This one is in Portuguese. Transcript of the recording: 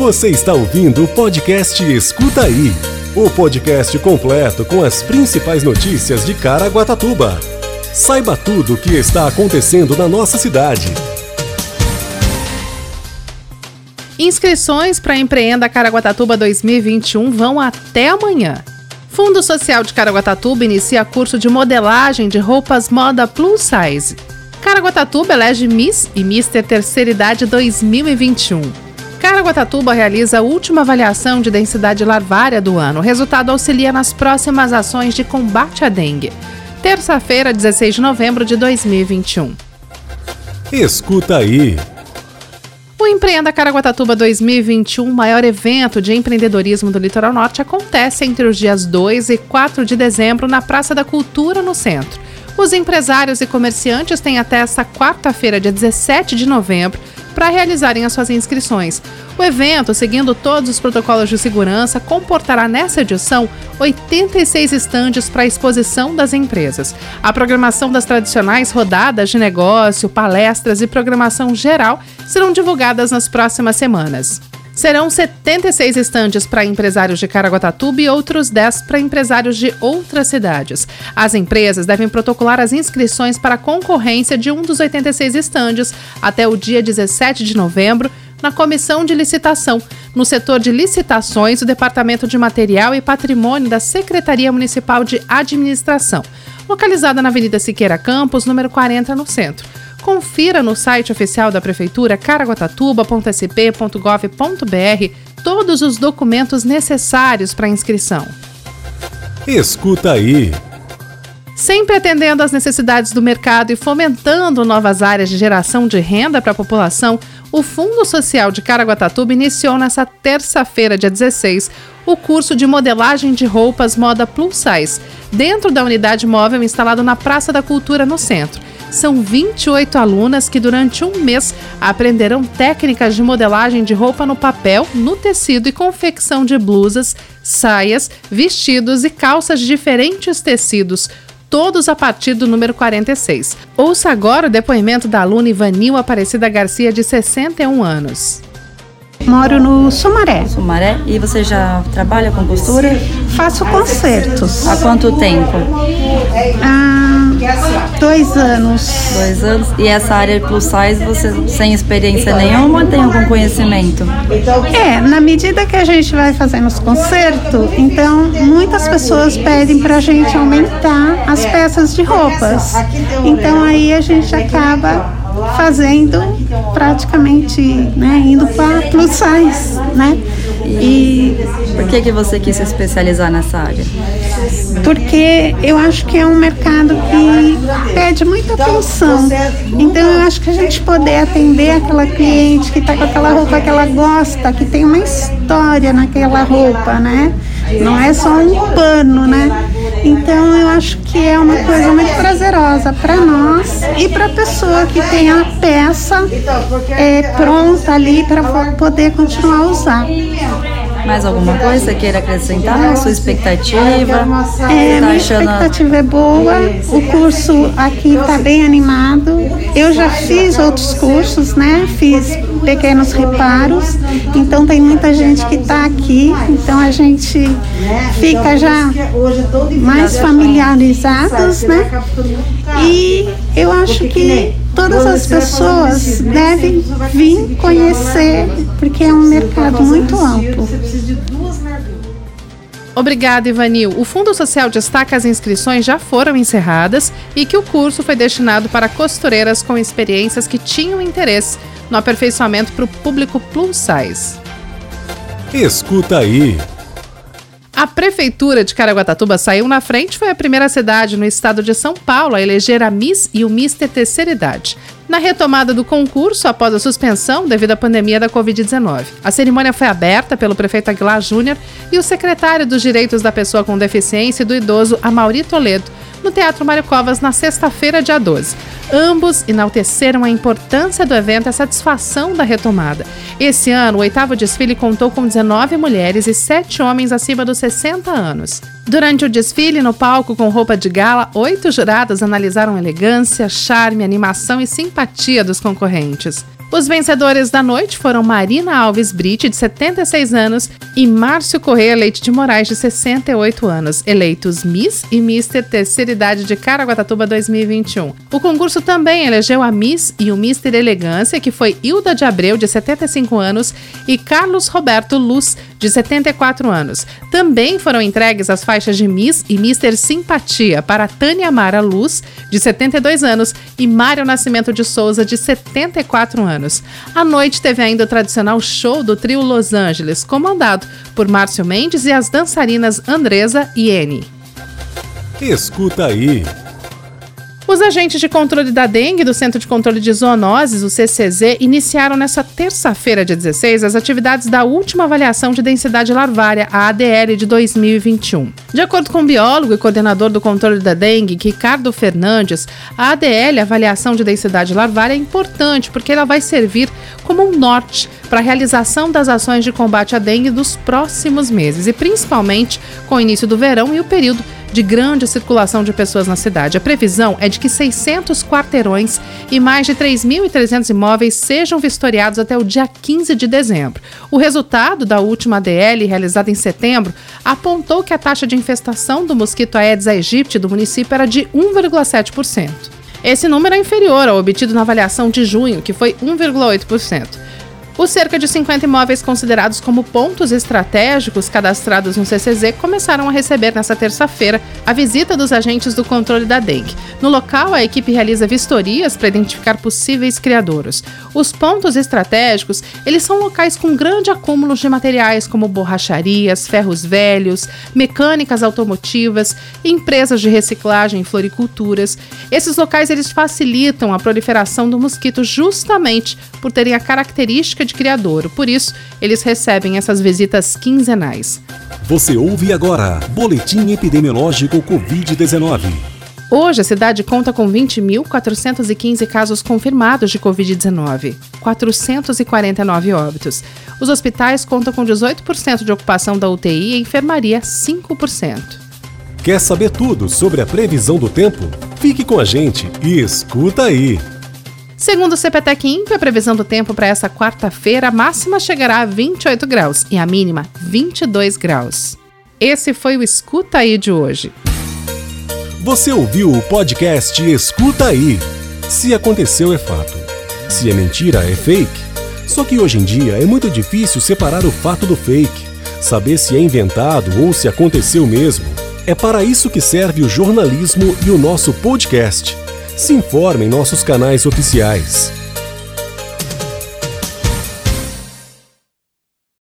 Você está ouvindo o podcast Escuta Aí o podcast completo com as principais notícias de Caraguatatuba. Saiba tudo o que está acontecendo na nossa cidade. Inscrições para Empreenda Caraguatatuba 2021 vão até amanhã. Fundo Social de Caraguatatuba inicia curso de modelagem de roupas moda plus size. Caraguatatuba elege Miss e Mister Terceira Idade 2021. Caraguatatuba realiza a última avaliação de densidade larvária do ano. O resultado auxilia nas próximas ações de combate à dengue. Terça-feira, 16 de novembro de 2021. Escuta aí. O Empreenda Caraguatatuba 2021, maior evento de empreendedorismo do Litoral Norte, acontece entre os dias 2 e 4 de dezembro na Praça da Cultura, no centro. Os empresários e comerciantes têm até esta quarta-feira, dia 17 de novembro, para realizarem as suas inscrições. O evento, seguindo todos os protocolos de segurança, comportará nessa edição 86 estandes para a exposição das empresas. A programação das tradicionais rodadas de negócio, palestras e programação geral serão divulgadas nas próximas semanas. Serão 76 estandes para empresários de Caraguatatuba e outros 10 para empresários de outras cidades. As empresas devem protocolar as inscrições para a concorrência de um dos 86 estandes até o dia 17 de novembro na comissão de licitação, no setor de licitações do Departamento de Material e Patrimônio da Secretaria Municipal de Administração, localizada na Avenida Siqueira Campos, número 40, no centro. Confira no site oficial da Prefeitura caraguatatuba.sp.gov.br todos os documentos necessários para inscrição. Escuta aí. Sempre atendendo às necessidades do mercado e fomentando novas áreas de geração de renda para a população, o Fundo Social de Caraguatatuba iniciou nesta terça-feira, dia 16, o curso de modelagem de roupas moda plus size, dentro da unidade móvel instalado na Praça da Cultura, no centro. São 28 alunas que, durante um mês, aprenderão técnicas de modelagem de roupa no papel, no tecido e confecção de blusas, saias, vestidos e calças de diferentes tecidos todos a partir do número 46. Ouça agora o depoimento da aluna Ivanil Aparecida Garcia, de 61 anos. Moro no Sumaré. Sumaré. E você já trabalha com costura? Faço concertos. Há quanto tempo? Há dois anos. Dois anos. E essa área plus size, você sem experiência nenhuma tem algum conhecimento? É, na medida que a gente vai fazendo os concertos, então muitas pessoas pedem pra gente aumentar as peças de roupas. Então aí a gente acaba fazendo praticamente, né, indo para plus size, né? E por que que você quis se especializar nessa área? Porque eu acho que é um mercado que pede muita atenção. Então eu acho que a gente poder atender aquela cliente que está com aquela roupa que ela gosta, que tem uma história naquela roupa, né? Não é só um pano, né? Então eu acho que é uma coisa muito prazerosa para nós e para a pessoa que tem a peça é, pronta ali para poder continuar a usar. Mais alguma coisa queira acrescentar? Sua expectativa? É, tá minha expectativa é boa. O curso aqui está bem animado. Eu já fiz outros cursos, né? Fiz pequenos reparos. Então tem muita gente que está aqui. Então a gente fica já mais familiarizados, né? E eu acho que todas as pessoas devem vir conhecer, porque é um mercado muito amplo. Obrigada, Ivanil. O Fundo Social destaca as inscrições já foram encerradas e que o curso foi destinado para costureiras com experiências que tinham interesse no aperfeiçoamento para o público plus size. Escuta aí. A Prefeitura de Caraguatatuba saiu na frente, foi a primeira cidade no estado de São Paulo a eleger a Miss e o Mister Terceira Idade. Na retomada do concurso, após a suspensão devido à pandemia da Covid-19. A cerimônia foi aberta pelo prefeito Aguilar Júnior e o secretário dos Direitos da Pessoa com Deficiência e do Idoso, Amauri Toledo, no Teatro Mário Covas na sexta-feira, dia 12. Ambos enalteceram a importância do evento e a satisfação da retomada. Esse ano, o oitavo desfile contou com 19 mulheres e 7 homens acima dos 60 anos. Durante o desfile, no palco com roupa de gala, oito jurados analisaram elegância, charme, animação e simpatia dos concorrentes. Os vencedores da noite foram Marina Alves Brite, de 76 anos, e Márcio Correia Leite de Moraes, de 68 anos, eleitos Miss e Mister Terceira Idade de Caraguatatuba 2021. O concurso também elegeu a Miss e o Mister Elegância, que foi Hilda de Abreu, de 75 anos, e Carlos Roberto Luz, de 74 anos. Também foram entregues as faixas de Miss e Mister Simpatia para Tânia Mara Luz, de 72 anos, e Mário Nascimento de Souza, de 74 anos. À noite teve ainda o tradicional show do trio Los Angeles, comandado por Márcio Mendes e as dançarinas Andresa e Eni. Escuta aí. Os agentes de controle da dengue do Centro de Controle de Zoonoses, o CCZ, iniciaram nesta terça-feira, dia 16, as atividades da última avaliação de densidade larvária, a ADL, de 2021. De acordo com o biólogo e coordenador do controle da dengue, Ricardo Fernandes, a ADL, a avaliação de densidade larvária, é importante porque ela vai servir como um norte para a realização das ações de combate à dengue dos próximos meses e principalmente com o início do verão e o período de grande circulação de pessoas na cidade. A previsão é de que 600 quarteirões e mais de 3.300 imóveis sejam vistoriados até o dia 15 de dezembro. O resultado da última ADL, realizada em setembro, apontou que a taxa de infestação do mosquito Aedes aegypti do município era de 1,7%. Esse número é inferior ao obtido na avaliação de junho, que foi 1,8%. Os cerca de 50 imóveis considerados como pontos estratégicos cadastrados no CCZ começaram a receber nesta terça-feira a visita dos agentes do controle da dengue. No local, a equipe realiza vistorias para identificar possíveis criadouros. Os pontos estratégicos, eles são locais com grande acúmulo de materiais como borracharias, ferros velhos, mecânicas automotivas, empresas de reciclagem e floriculturas. Esses locais eles facilitam a proliferação do mosquito justamente por terem a característica de criadouro. Por isso, eles recebem essas visitas quinzenais. Você ouve agora Boletim Epidemiológico Covid-19. Hoje, a cidade conta com 20.415 casos confirmados de Covid-19, 449 óbitos. Os hospitais contam com 18% de ocupação da UTI e a enfermaria 5%. Quer saber tudo sobre a previsão do tempo? Fique com a gente e escuta aí! Segundo o CPTEC Imp, a previsão do tempo para essa quarta-feira, a máxima chegará a 28 graus e a mínima 22 graus. Esse foi o Escuta Aí de hoje. Você ouviu o podcast Escuta Aí. Se aconteceu, é fato. Se é mentira, é fake. Só que hoje em dia é muito difícil separar o fato do fake, saber se é inventado ou se aconteceu mesmo. É para isso que serve o jornalismo e o nosso podcast. Se informe em nossos canais oficiais.